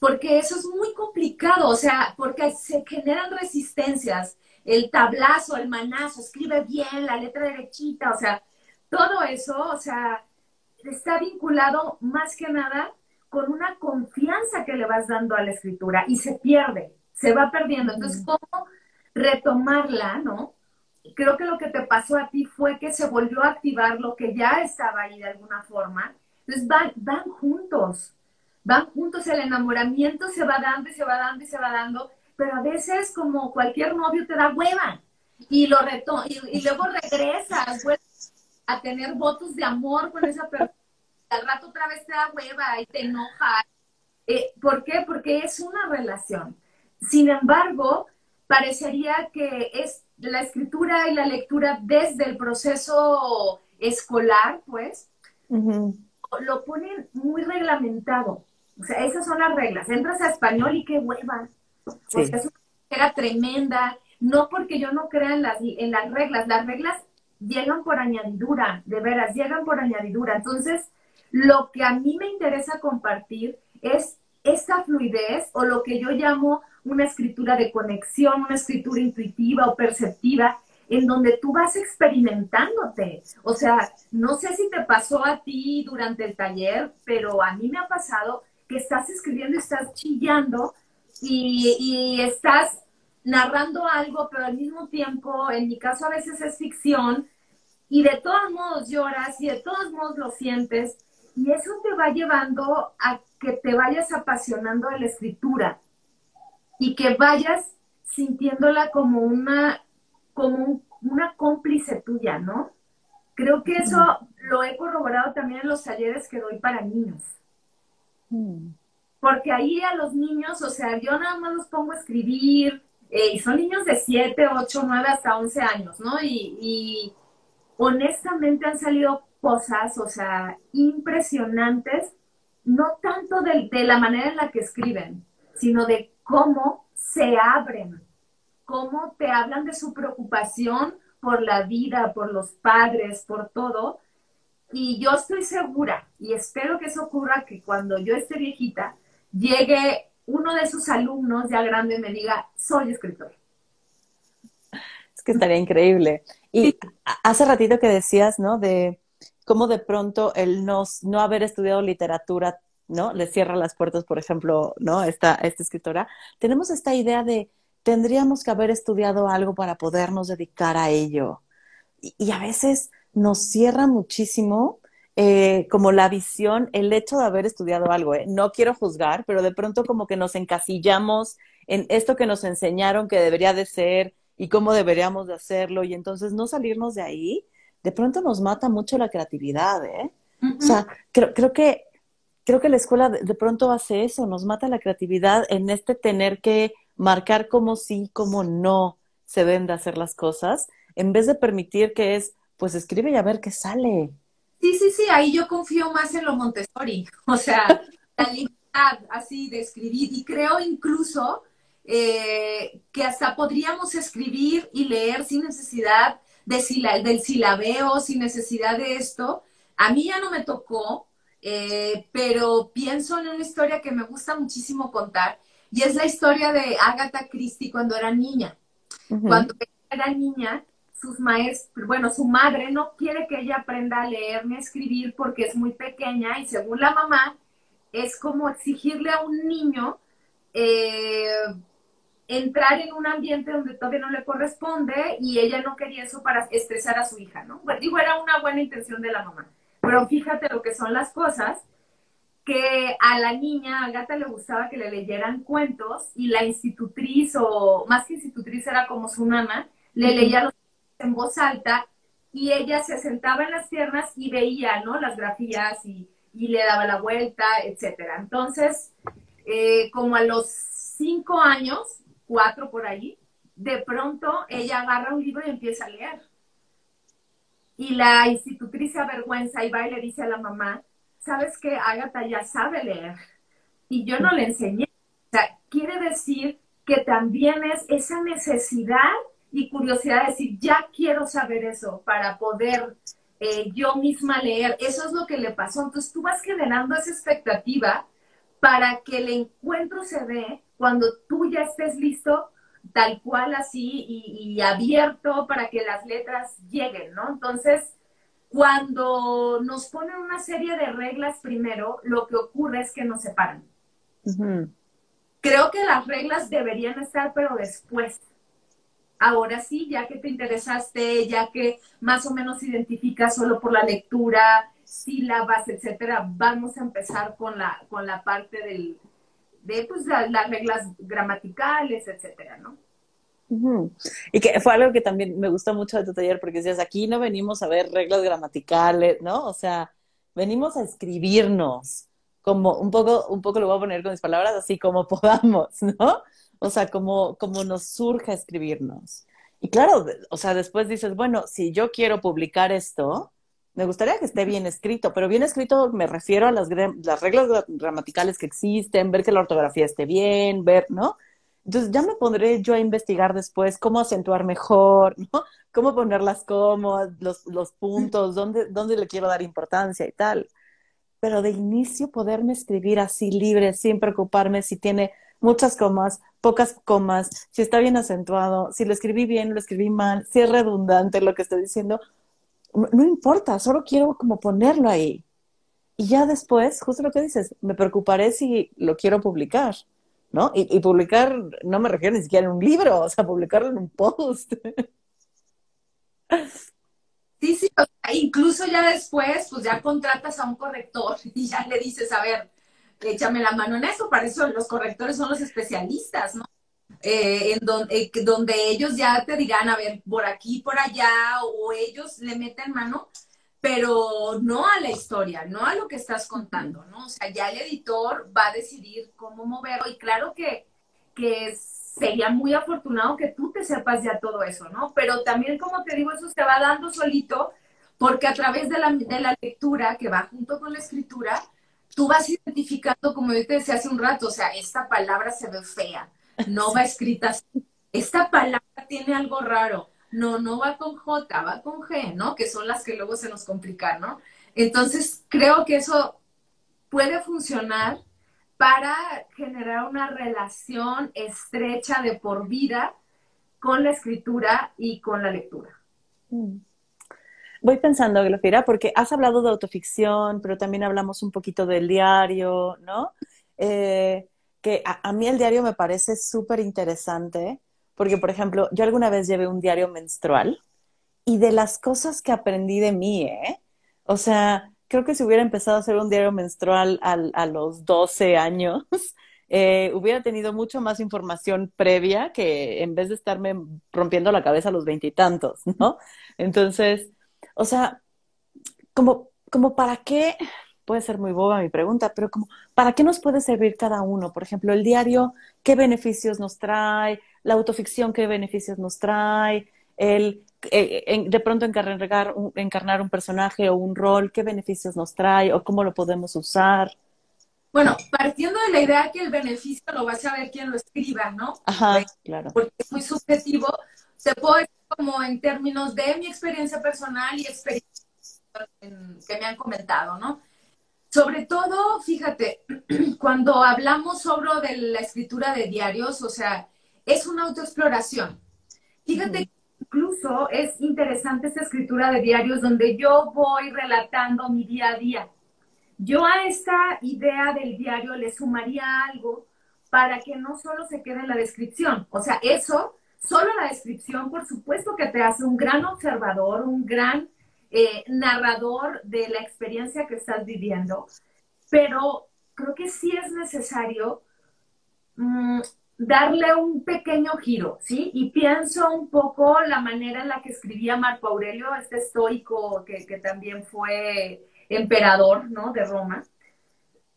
porque eso es muy complicado, o sea, porque se generan resistencias, el tablazo, el manazo, escribe bien, la letra derechita, o sea, todo eso, o sea, está vinculado más que nada con una confianza que le vas dando a la escritura y se pierde, se va perdiendo. Entonces, ¿cómo retomarla, no? Creo que lo que te pasó a ti fue que se volvió a activar lo que ya estaba ahí de alguna forma. Entonces, van, van juntos, van juntos, el enamoramiento se va dando y se va dando y se va dando, pero a veces como cualquier novio te da hueva y lo reto y, y luego regresas, vuelves a tener votos de amor con esa persona al rato otra vez te da hueva y te enoja. Eh, ¿Por qué? Porque es una relación. Sin embargo, parecería que es la escritura y la lectura desde el proceso escolar, pues, lo ponen muy reglamentado. O sea, esas son las reglas. Entras a español y qué hueva. O sea, es una era tremenda. No porque yo no crea en las, en las reglas. Las reglas llegan por añadidura, de veras, llegan por añadidura. Entonces, lo que a mí me interesa compartir es esta fluidez o lo que yo llamo una escritura de conexión, una escritura intuitiva o perceptiva, en donde tú vas experimentándote. O sea, no sé si te pasó a ti durante el taller, pero a mí me ha pasado que estás escribiendo y estás chillando y, y estás narrando algo, pero al mismo tiempo, en mi caso a veces es ficción, y de todos modos lloras y de todos modos lo sientes, y eso te va llevando a que te vayas apasionando de la escritura y que vayas sintiéndola como una, como una cómplice tuya, ¿no? Creo que eso lo he corroborado también en los talleres que doy para niños. Mm. Porque ahí a los niños, o sea, yo nada más los pongo a escribir, eh, y son niños de 7, 8, 9 hasta 11 años, ¿no? Y, y honestamente han salido cosas, o sea, impresionantes, no tanto de, la manera en la que escriben, sino de cómo se abren, cómo te hablan de su preocupación por la vida, por los padres, por todo. Y yo estoy segura, y espero que eso ocurra, que cuando yo esté viejita, llegue uno de sus alumnos ya grande y me diga, soy escritor. Es que estaría increíble. Y hace ratito que decías, ¿no? De cómo de pronto el no, no haber estudiado literatura, ¿no? Le cierra las puertas, por ejemplo, ¿no? Esta, esta escritora. Tenemos esta idea de tendríamos que haber estudiado algo para podernos dedicar a ello. Y, a veces nos cierra muchísimo eh, como la visión, el hecho de haber estudiado algo. ¿eh? No quiero juzgar, pero de pronto como que nos encasillamos en esto que nos enseñaron que debería de ser y cómo deberíamos de hacerlo y entonces no salirnos de ahí de pronto nos mata mucho la creatividad, ¿eh? O sea, creo, creo, que, creo que la escuela de, pronto hace eso, nos mata la creatividad en este tener que marcar cómo sí, cómo no se deben de hacer las cosas, en vez de permitir que es, pues escribe y a ver qué sale. Sí, sí, sí, ahí yo confío más en lo Montessori, *laughs* o sea, la libertad así de escribir y creo incluso eh, que hasta podríamos escribir y leer sin necesidad de del silabeo, sin necesidad de esto. A mí ya no me tocó, eh, pero pienso en una historia que me gusta muchísimo contar, y es la historia de Agatha Christie cuando era niña. Cuando era niña, sus maestros, bueno, su madre no quiere que ella aprenda a leer ni a escribir porque es muy pequeña y según la mamá, es como exigirle a un niño eh, entrar en un ambiente donde todavía no le corresponde y ella no quería eso para estresar a su hija, ¿no? Pues digo, era una buena intención de la mamá. Pero fíjate lo que son las cosas, que a la niña, a Gata le gustaba que le leyeran cuentos y la institutriz, o más que institutriz era como su nana, le leía los en voz alta y ella se sentaba en las piernas y veía, ¿no? Las grafías y, y le daba la vuelta, etcétera. Entonces, eh, como a los cinco años, cuatro por ahí, de pronto ella agarra un libro y empieza a leer. Y la institutriz se avergüenza y va y le dice a la mamá, ¿sabes qué? Agatha ya sabe leer. Y yo no le enseñé. O sea, quiere decir que también es esa necesidad y curiosidad de decir, ya quiero saber eso para poder eh, yo misma leer. Eso es lo que le pasó. Entonces tú vas generando esa expectativa para que el encuentro se dé cuando tú ya estés listo, tal cual así y, abierto para que las letras lleguen, ¿no? Entonces, cuando nos ponen una serie de reglas primero, lo que ocurre es que nos separan. Creo que las reglas deberían estar, pero después. Ahora sí, ya que te interesaste, ya que más o menos identificas solo por la lectura, sílabas, etcétera, vamos a empezar con la, con la parte del, de pues, las reglas gramaticales, etcétera, ¿no? Y que fue algo que también me gustó mucho de tu taller, porque decías, aquí no venimos a ver reglas gramaticales, ¿no? O sea, venimos a escribirnos, como un poco, un poco lo voy a poner con mis palabras, así como *laughs* podamos, ¿no? O sea, como, como nos surja escribirnos. Y claro, o sea, después dices, bueno, si yo quiero publicar esto, me gustaría que esté bien escrito, pero bien escrito me refiero a las, las reglas gramaticales que existen, ver que la ortografía esté bien, ver, ¿no? Entonces ya me pondré yo a investigar después cómo acentuar mejor, *laughs* ¿no? Cómo poner las comas, los, los puntos, dónde, dónde le quiero dar importancia y tal. Pero de inicio poderme escribir así libre, sin preocuparme si tiene muchas comas, pocas comas, si está bien acentuado, si lo escribí bien, lo escribí mal, si es redundante lo que estoy diciendo, no, importa, solo quiero como ponerlo ahí. Y ya después, justo lo que dices, me preocuparé si lo quiero publicar, ¿no? Y, publicar, no me refiero ni siquiera en un libro, o sea, publicarlo en un post. *laughs* Sí, sí, incluso ya después, pues ya contratas a un corrector *laughs* y ya le dices, a ver, échame la mano en eso, para eso los correctores son los especialistas, ¿no? Eh, en eh, donde ellos ya te digan, a ver, por aquí, por allá, o ellos le meten mano, pero no a la historia, no a lo que estás contando, ¿no? O sea, ya el editor va a decidir cómo moverlo y claro que, que sería muy afortunado que tú te sepas ya todo eso, ¿no? Pero también, como te digo, eso se va dando solito porque a través de la, de la lectura que va junto con la escritura, tú vas identificando, como yo te decía hace un rato, o sea, esta palabra se ve fea, no va escrita así. Esta palabra tiene algo raro. No, no va con J, va con G, ¿no? Que son las que luego se nos complican, ¿no? Entonces, creo que eso puede funcionar para generar una relación estrecha de por vida con la escritura y con la lectura. Mm. Voy pensando, Glofira, porque has hablado de autoficción, pero también hablamos un poquito del diario, ¿no? Eh, a, mí el diario me parece súper interesante, porque, por ejemplo, yo alguna vez llevé un diario menstrual y de las cosas que aprendí de mí, ¿eh? O sea, creo que si hubiera empezado a hacer un diario menstrual a los 12 años, *laughs* eh, hubiera tenido mucho más información previa que en vez de estarme rompiendo la cabeza a los veintitantos, ¿no? Entonces, o sea, como, como para qué, puede ser muy boba mi pregunta, pero como, ¿para qué nos puede servir cada uno? Por ejemplo, el diario, ¿qué beneficios nos trae? La autoficción, ¿qué beneficios nos trae? El eh, de pronto encarnar un, encarnar un personaje o un rol, ¿qué beneficios nos trae o cómo lo podemos usar? Bueno, partiendo de la idea que el beneficio lo va a saber quien lo escriba, ¿no? Ajá, claro. Porque es muy subjetivo. Se puede como en términos de mi experiencia personal y experiencia que me han comentado, ¿no? Sobre todo, fíjate, *clears throat* cuando hablamos sobre de la escritura de diarios, o sea, es una autoexploración. Fíjate que incluso es interesante esta escritura de diarios donde yo voy relatando mi día a día. Yo a esta idea del diario le sumaría algo para que no solo se quede en la descripción. O sea, eso, solo la descripción, por supuesto que te hace un gran observador, un gran eh, narrador de la experiencia que estás viviendo, pero creo que sí es necesario mm, darle un pequeño giro, ¿sí? Y pienso un poco la manera en la que escribía Marco Aurelio, este estoico que, también fue emperador, ¿no? De Roma.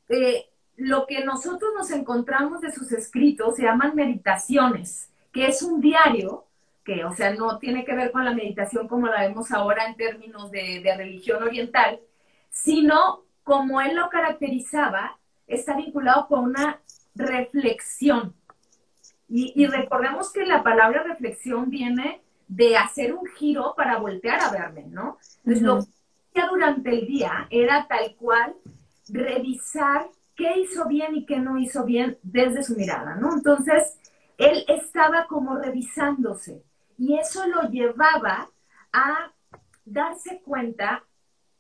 Eh, lo que nosotros nos encontramos de sus escritos se llaman meditaciones, que es un diario que, o sea, no tiene que ver con la meditación como la vemos ahora en términos de, religión oriental, sino como él lo caracterizaba, está vinculado con una reflexión. Y, recordemos que la palabra reflexión viene de hacer un giro para voltear a verme, ¿no? Entonces, lo que hacía durante el día era tal cual revisar qué hizo bien y qué no hizo bien desde su mirada, ¿no? Entonces, él estaba como revisándose y eso lo llevaba a darse cuenta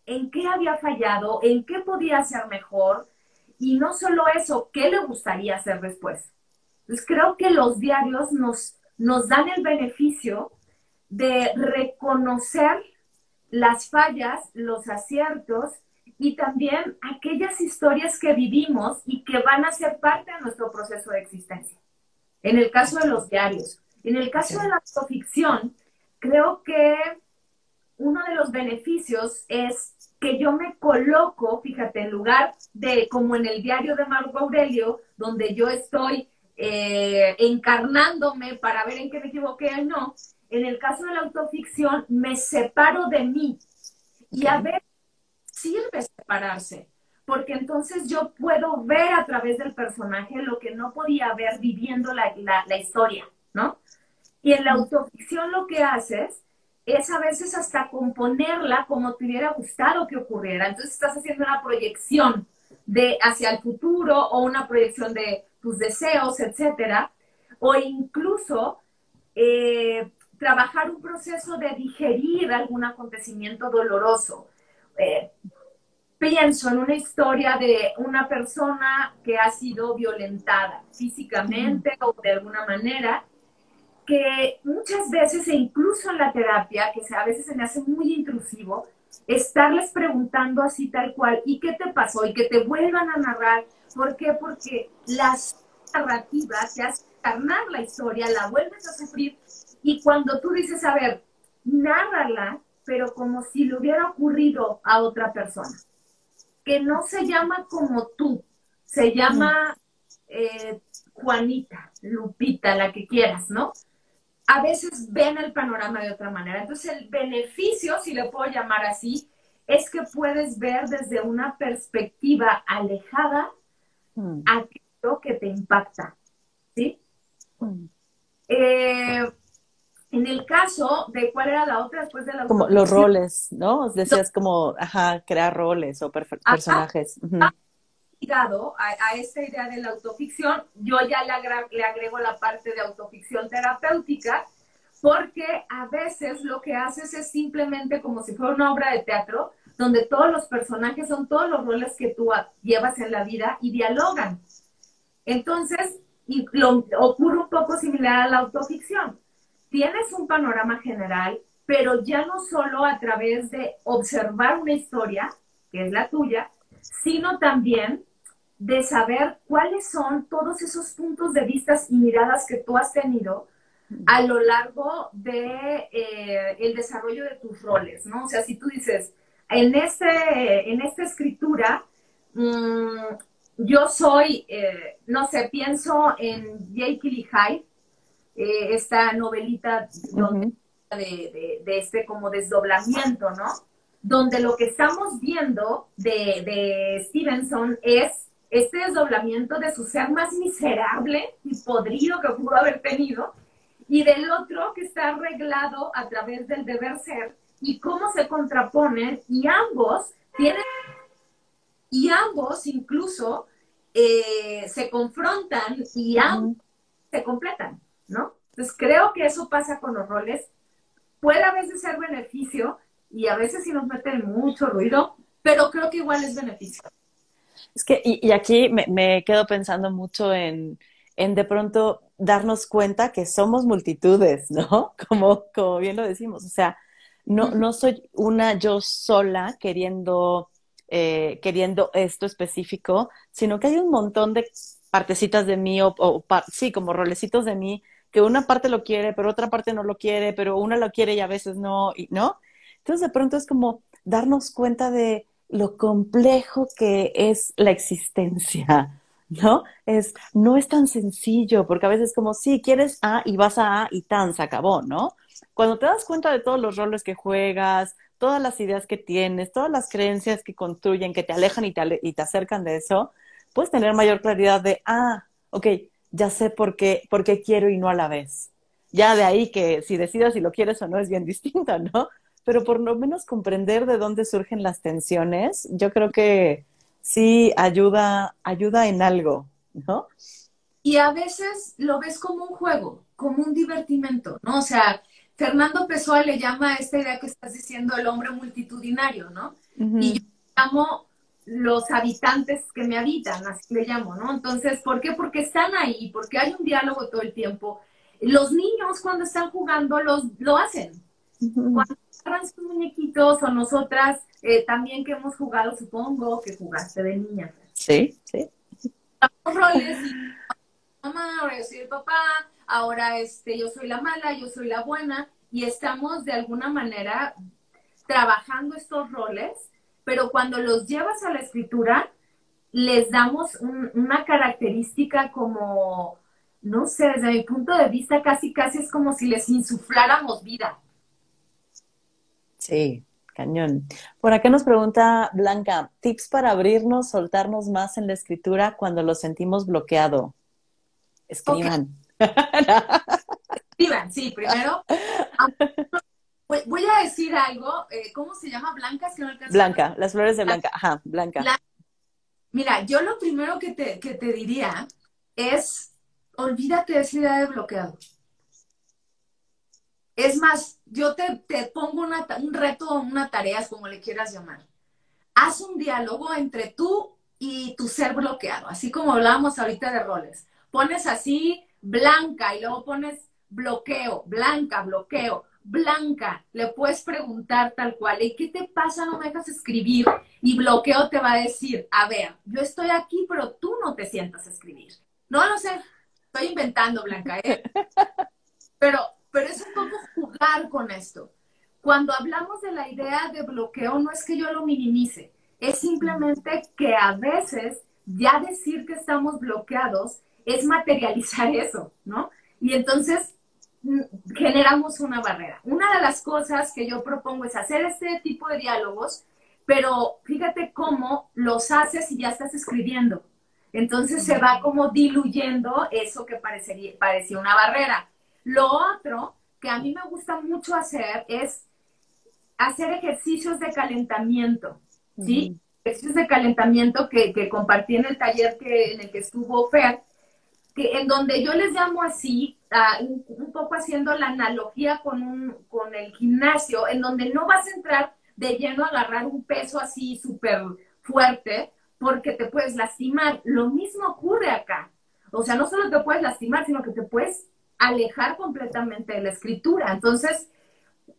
en qué había fallado, en qué podía ser mejor, y no solo eso, qué le gustaría hacer después. Entonces creo que los diarios nos, nos dan el beneficio de reconocer las fallas, los aciertos y también aquellas historias que vivimos y que van a ser parte de nuestro proceso de existencia. En el caso de los diarios. En el caso de la autoficción, creo que uno de los beneficios es que yo me coloco, fíjate, en lugar de como en el diario de Marco Aurelio, donde yo estoy eh, encarnándome para ver en qué me equivoqué o no, en el caso de la autoficción me separo de mí. Y a veces sirve separarse, porque entonces yo puedo ver a través del personaje lo que no podía ver viviendo la, la historia, ¿no? Y en la autoficción lo que haces es a veces hasta componerla como te hubiera gustado que ocurriera. Entonces estás haciendo una proyección de hacia el futuro o una proyección de tus deseos, etcétera, o incluso eh, trabajar un proceso de digerir algún acontecimiento doloroso. Eh, pienso en una historia de una persona que ha sido violentada físicamente o de alguna manera que muchas veces, e incluso en la terapia, que a veces se me hace muy intrusivo, estarles preguntando así tal cual, ¿y qué te pasó? Y que te vuelvan a narrar. ¿Por qué? Porque las narrativas te hacen carnar la historia, la vuelves a sufrir, y cuando tú dices, a ver, nárrala, pero como si le hubiera ocurrido a otra persona, que no se llama como tú, se llama eh, Juanita, Lupita, la que quieras, ¿no? A veces ven el panorama de otra manera. Entonces el beneficio, si le puedo llamar así, es que puedes ver desde una perspectiva alejada mm. aquello que te impacta. ¿Sí? Mm. Eh, en el caso de cuál era la otra después de la Como los roles, ¿no? Decías como, ajá, crear roles o personajes ligado a, esta idea de la autoficción, yo ya le, le agrego la parte de autoficción terapéutica, porque a veces lo que haces es simplemente como si fuera una obra de teatro, donde todos los personajes son todos los roles que tú llevas en la vida y dialogan. Entonces, y lo, ocurre un poco similar a la autoficción. Tienes un panorama general, pero ya no solo a través de observar una historia, que es la tuya, sino también de saber cuáles son todos esos puntos de vista y miradas que tú has tenido a lo largo de eh, el desarrollo de tus roles, ¿no? O sea, si tú dices, en, este, en esta escritura, mm, yo soy, eh, no sé, pienso en Jake Lee Hyde, eh, esta novelita de, de, este como desdoblamiento, ¿no? Donde lo que estamos viendo de, de Stevenson es este desdoblamiento de su ser más miserable y podrido que pudo haber tenido, y del otro que está arreglado a través del deber ser, y cómo se contraponen, y ambos tienen, y ambos incluso eh, se confrontan y ambos se completan, ¿no? Entonces creo que eso pasa con los roles. Puede a veces ser beneficio y a veces sí nos meten mucho ruido, pero creo que igual es beneficio. Es que, y, aquí me, quedo pensando mucho en, en de pronto darnos cuenta que somos multitudes, ¿no? *laughs* Como, como bien lo decimos. O sea, no, no soy una yo sola queriendo, eh, queriendo esto específico, sino que hay un montón de partecitas de mí, o, sí, como rolecitos de mí, que una parte lo quiere, pero otra parte no lo quiere, pero una lo quiere y a veces no, y, ¿no? Entonces de pronto es como darnos cuenta de, lo complejo que es la existencia, ¿no? Es, no es tan sencillo, porque a veces como, sí, quieres A y vas a A y tan, se acabó, ¿no? Cuando te das cuenta de todos los roles que juegas, todas las ideas que tienes, todas las creencias que construyen, que te alejan y te, y te acercan de eso, puedes tener mayor claridad de, ah, ok, ya sé por qué, por qué quiero y no a la vez. Ya de ahí que si decidas si lo quieres o no es bien distinto, ¿no? Pero por lo menos comprender de dónde surgen las tensiones, yo creo que sí ayuda, ayuda en algo, ¿no? Y a veces lo ves como un juego, como un divertimento, ¿no? O sea, Fernando Pessoa le llama a esta idea que estás diciendo el hombre multitudinario, ¿no? Y yo llamo los habitantes que me habitan, así le llamo, ¿no? Entonces, ¿por qué? Porque están ahí, porque hay un diálogo todo el tiempo. Los niños cuando están jugando los, lo hacen. Cuando agarran sus muñequitos o nosotras eh, también que hemos jugado, supongo que jugaste de niña. Sí, sí. roles *laughs* mamá, ahora yo soy el papá, ahora este, yo soy la mala, yo soy la buena, y estamos de alguna manera trabajando estos roles, pero cuando los llevas a la escritura, les damos una característica como, no sé, desde mi punto de vista, casi, casi es como si les insufláramos vida. Sí, cañón. Por acá nos pregunta Blanca, tips para abrirnos, soltarnos más en la escritura cuando lo sentimos bloqueado. Escriban. Escriban, sí, primero. Voy a decir algo, eh, ¿cómo se llama? Blanca, Blanca, las flores de Blanca, ajá, Blanca. Mira, yo lo primero que te, que te diría es, olvídate de esa idea de bloqueado. Es más, yo te, pongo un reto, una tarea, como le quieras llamar. Haz un diálogo entre tú y tu ser bloqueado, así como hablábamos ahorita de roles. Pones así blanca y luego pones bloqueo, blanca, bloqueo, blanca. Le puedes preguntar tal cual, ¿y qué te pasa? No me dejas escribir. Y bloqueo te va a decir, a ver, yo estoy aquí, pero tú no te sientas a escribir. No lo sé, estoy inventando, Blanca, ¿eh? *laughs* Pero pero es un poco jugar con esto. Cuando hablamos de la idea de bloqueo, no es que yo lo minimice, es simplemente que a veces ya decir que estamos bloqueados es materializar eso, ¿no? Y entonces mm, generamos una barrera. Una de las cosas que yo propongo es hacer este tipo de diálogos, pero fíjate cómo los haces y ya estás escribiendo. Entonces se va como diluyendo eso que parecería, parecía una barrera. Lo otro que a mí me gusta mucho hacer es hacer ejercicios de calentamiento, ¿sí? Ejercicios de calentamiento que, compartí en el taller que, en el que estuvo Fer, que, en donde yo les llamo así, un, poco haciendo la analogía con, un, con el gimnasio, en donde no vas a entrar de lleno a agarrar un peso así súper fuerte, porque te puedes lastimar. Lo mismo ocurre acá. O sea, no solo te puedes lastimar, sino que te puedes alejar completamente de la escritura. Entonces,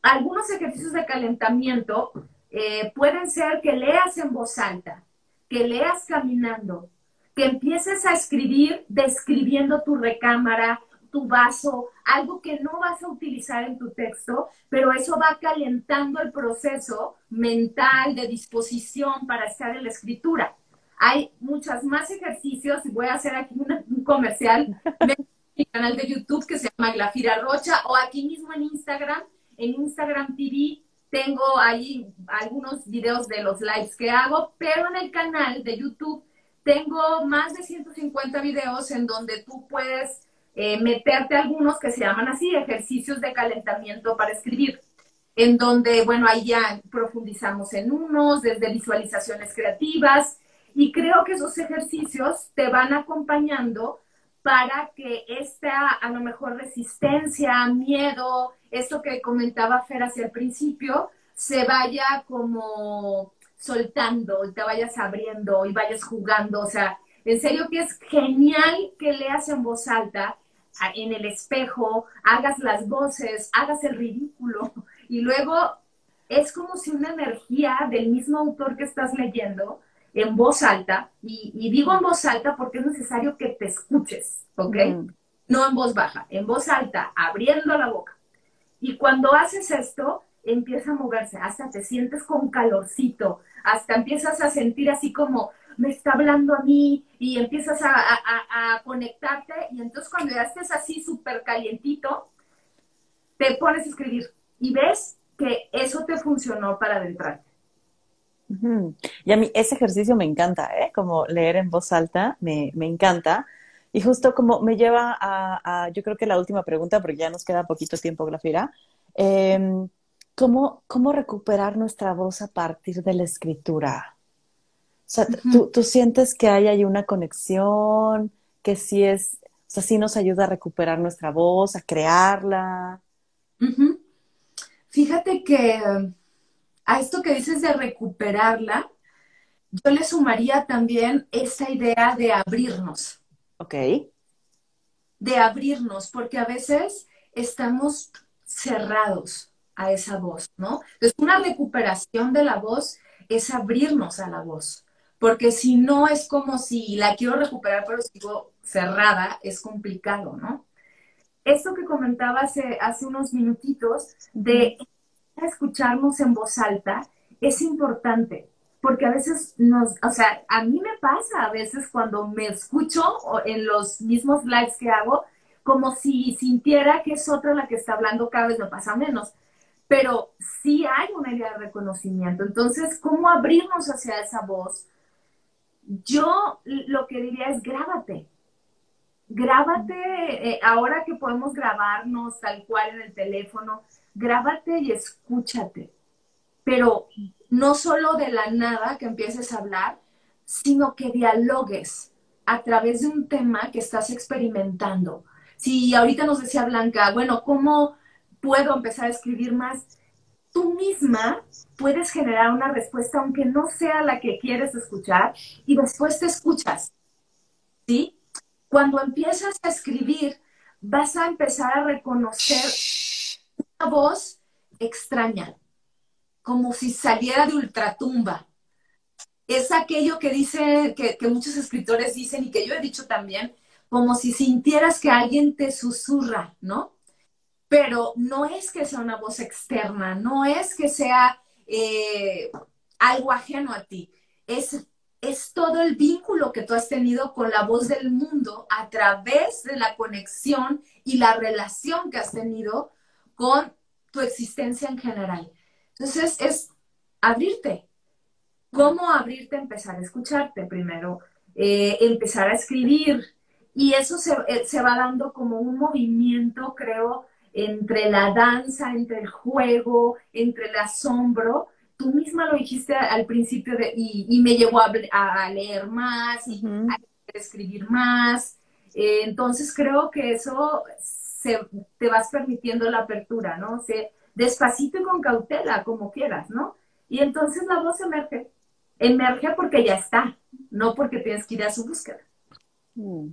algunos ejercicios de calentamiento eh, pueden ser que leas en voz alta, que leas caminando, que empieces a escribir describiendo tu recámara, tu vaso, algo que no vas a utilizar en tu texto, pero eso va calentando el proceso mental de disposición para estar en la escritura. Hay muchos más ejercicios, voy a hacer aquí un comercial mi canal de YouTube que se llama Glafira Rocha o aquí mismo en Instagram, en Instagram TV tengo ahí algunos videos de los lives que hago, pero en el canal de YouTube tengo más de 150 videos en donde tú puedes eh, meterte algunos que se llaman así, ejercicios de calentamiento para escribir, en donde, bueno, ahí ya profundizamos en unos, desde visualizaciones creativas, y creo que esos ejercicios te van acompañando para que esta, a lo mejor, resistencia, miedo, esto que comentaba Fer hacia el principio, se vaya como soltando y te vayas abriendo y vayas jugando. O sea, en serio que es genial que leas en voz alta, en el espejo, hagas las voces, hagas el ridículo y luego es como si una energía del mismo autor que estás leyendo en voz alta, y, digo en voz alta porque es necesario que te escuches, ¿ok? No en voz baja, en voz alta, abriendo la boca. Y cuando haces esto, empieza a moverse, hasta te sientes con calorcito, hasta empiezas a sentir así como, me está hablando a mí, y empiezas a, a conectarte, y entonces cuando ya estés así súper calientito, te pones a escribir y ves que eso te funcionó para adentrarte. Y a mí ese ejercicio me encanta, ¿eh? Como leer en voz alta, me, encanta. Y justo como me lleva a, yo creo que la última pregunta, porque ya nos queda poquito tiempo, Grafira. Em, ¿cómo, recuperar nuestra voz a partir de la escritura? O sea, ¿tú, sientes que hay ahí una conexión, que sí es, o sea, sí nos ayuda a recuperar nuestra voz, a crearla. Fíjate que a esto que dices de recuperarla, yo le sumaría también esa idea de abrirnos. Ok. De abrirnos, porque a veces estamos cerrados a esa voz, ¿no? Entonces, una recuperación de la voz es abrirnos a la voz, porque si no es como si la quiero recuperar pero sigo cerrada, es complicado, ¿no? Esto que comentaba hace, hace unos minutitos de escucharnos en voz alta es importante, porque a veces nos, o sea, a mí me pasa a veces cuando me escucho en los mismos lives que hago, como si sintiera que es otra la que está hablando, cada vez me pasa menos. Pero sí hay una idea de reconocimiento. Entonces, ¿cómo abrirnos hacia esa voz? Yo lo que diría es grábate. Grábate, eh, ahora que podemos grabarnos tal cual en el teléfono, grábate y escúchate. Pero no solo de la nada que empieces a hablar, sino que dialogues a través de un tema que estás experimentando. Si ahorita nos decía Blanca, bueno, ¿cómo puedo empezar a escribir más? Tú misma puedes generar una respuesta aunque no sea la que quieres escuchar y después te escuchas. ¿Sí? Cuando empiezas a escribir, vas a empezar a reconocer voz extraña, como si saliera de ultratumba. Es aquello que dice, que, muchos escritores dicen y que yo he dicho también, como si sintieras que alguien te susurra, ¿no? Pero no es que sea una voz externa, no es que sea eh, algo ajeno a ti, es, es todo el vínculo que tú has tenido con la voz del mundo a través de la conexión y la relación que has tenido con tu existencia en general. Entonces es abrirte. ¿Cómo abrirte? Empezar a escucharte primero, eh, empezar a escribir, y eso eh, se, va dando como un movimiento, creo, entre la danza, entre el juego, entre el asombro. Tú misma lo dijiste al principio de, y, me llevó a, leer más y a escribir más. Eh, entonces creo que eso se, te vas permitiendo la apertura, ¿no? Se, despacito y con cautela, como quieras, ¿no? Y entonces la voz emerge. Emerge porque ya está, no porque tienes que ir a su búsqueda. Mm.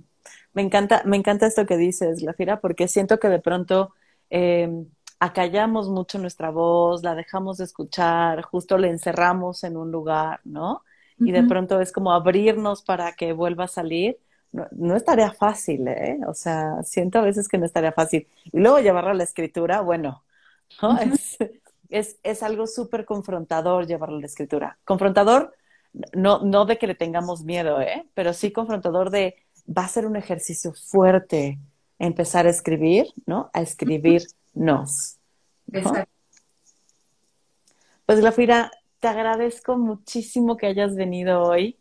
Me encanta, me encanta esto que dices, Lafira, porque siento que de pronto eh, acallamos mucho nuestra voz, la dejamos de escuchar, justo la encerramos en un lugar, ¿no? Y de pronto es como abrirnos para que vuelva a salir. No, no es tarea fácil, ¿eh? O sea, siento a veces que no es tarea fácil. Y luego llevarlo a la escritura, bueno, ¿no? es, es, es, algo súper confrontador llevarlo a la escritura. Confrontador, no, no de que le tengamos miedo, ¿eh? Pero sí confrontador de va a ser un ejercicio fuerte empezar a escribir, ¿no? A escribirnos. Exacto. Pues Glafira, te agradezco muchísimo que hayas venido hoy.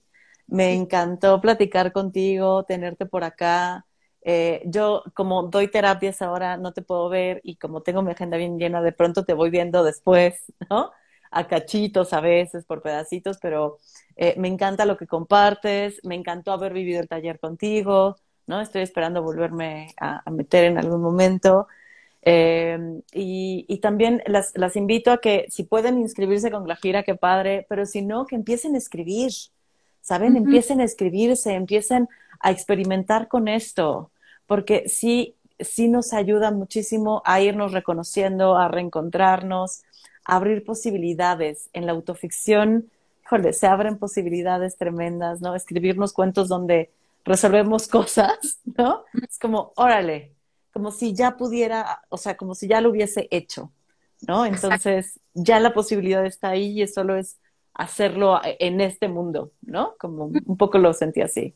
Me encantó platicar contigo, tenerte por acá. Eh, yo, como doy terapias ahora, no te puedo ver y como tengo mi agenda bien llena, de pronto te voy viendo después, *laughs* ¿no? A cachitos a veces, por pedacitos, pero eh, me encanta lo que compartes, me encantó haber vivido el taller contigo, ¿no? Estoy esperando volverme a, meter en algún momento. Eh, y, también las, invito a que si pueden inscribirse con Glafira, qué padre, pero si no, que empiecen a escribir, ¿saben? Empiecen a escribirse, empiecen a experimentar con esto, porque sí, sí nos ayuda muchísimo a irnos reconociendo, a reencontrarnos, a abrir posibilidades. En la autoficción híjole, se abren posibilidades tremendas, ¿no? Escribirnos cuentos donde resolvemos *laughs* cosas, ¿no? Es como, órale, como si ya pudiera, o sea, como si ya lo hubiese hecho, ¿no? Entonces, ya la posibilidad está ahí y solo es hacerlo en este mundo, ¿no? Como un poco lo sentí así.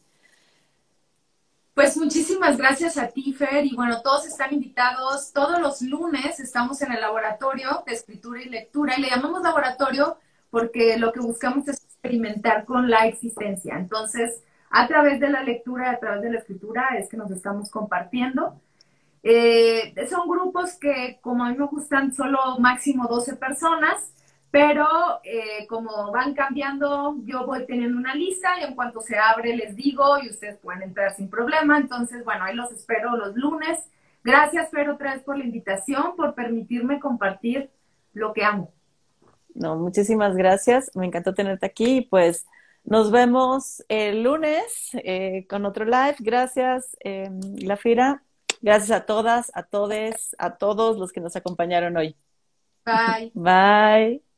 Pues muchísimas gracias a ti, Fer. Y bueno, todos están invitados. Todos los lunes estamos en el laboratorio de escritura y lectura y le llamamos laboratorio porque lo que buscamos es experimentar con la existencia. Entonces, a través de la lectura, a través de la escritura, es que nos estamos compartiendo. Eh, son grupos que, como a mí me gustan, solo máximo 12 personas, pero eh, como van cambiando, yo voy teniendo una lista y en cuanto se abre les digo y ustedes pueden entrar sin problema. Entonces, bueno, ahí los espero los lunes. Gracias, Pero, otra vez por la invitación, por permitirme compartir lo que amo. No, muchísimas gracias. Me encantó tenerte aquí. Pues nos vemos el lunes eh, con otro live. Gracias, em, Lafira. Gracias a todas, a todes, a todos los que nos acompañaron hoy. Bye. Bye.